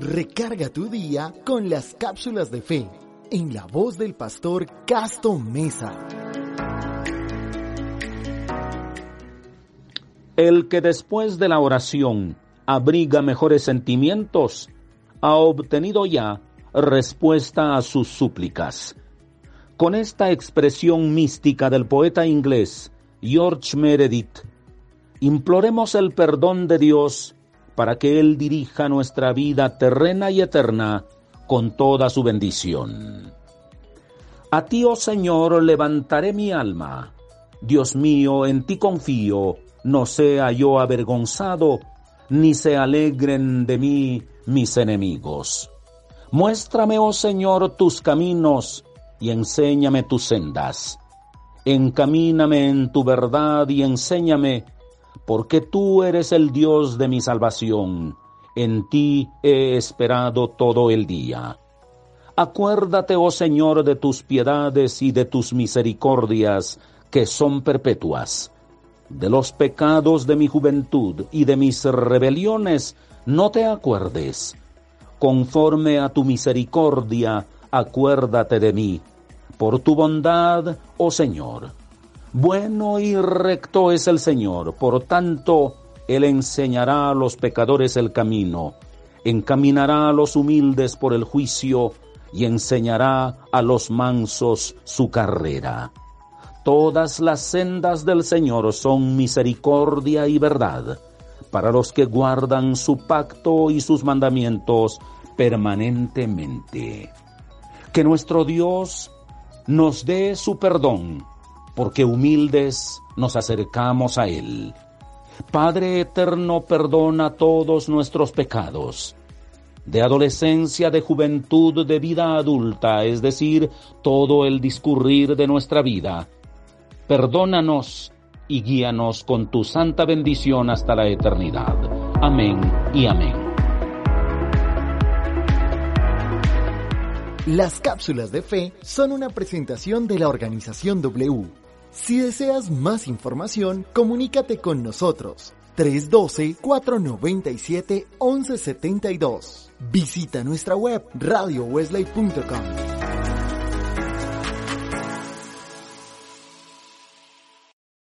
Recarga tu día con las cápsulas de fe en la voz del pastor Casto Mesa. El que después de la oración abriga mejores sentimientos, ha obtenido ya respuesta a sus súplicas. Con esta expresión mística del poeta inglés George Meredith, imploremos el perdón de Dios para que Él dirija nuestra vida terrena y eterna con toda su bendición. A ti, oh Señor, levantaré mi alma. Dios mío, en ti confío, no sea yo avergonzado, ni se alegren de mí mis enemigos. Muéstrame, oh Señor, tus caminos y enséñame tus sendas. Encamíname en tu verdad y enséñame, porque tú eres el Dios de mi salvación. En ti he esperado todo el día. Acuérdate, oh Señor, de tus piedades y de tus misericordias, que son perpetuas. De los pecados de mi juventud y de mis rebeliones no te acuerdes. Conforme a tu misericordia, acuérdate de mí. Por tu bondad, oh Señor. Bueno y recto es el Señor, por tanto, Él enseñará a los pecadores el camino, encaminará a los humildes por el juicio y enseñará a los mansos su carrera. Todas las sendas del Señor son misericordia y verdad para los que guardan su pacto y sus mandamientos permanentemente. Que nuestro Dios nos dé su perdón, porque humildes nos acercamos a Él. Padre eterno, perdona todos nuestros pecados de adolescencia, de juventud, de vida adulta, es decir, todo el discurrir de nuestra vida perdónanos y guíanos con tu santa bendición hasta la eternidad. Amén y amén. Las cápsulas de fe son una presentación de la organización W. Si deseas más información, comunícate con nosotros. 312-497-1172. Visita nuestra web radiowesley.com.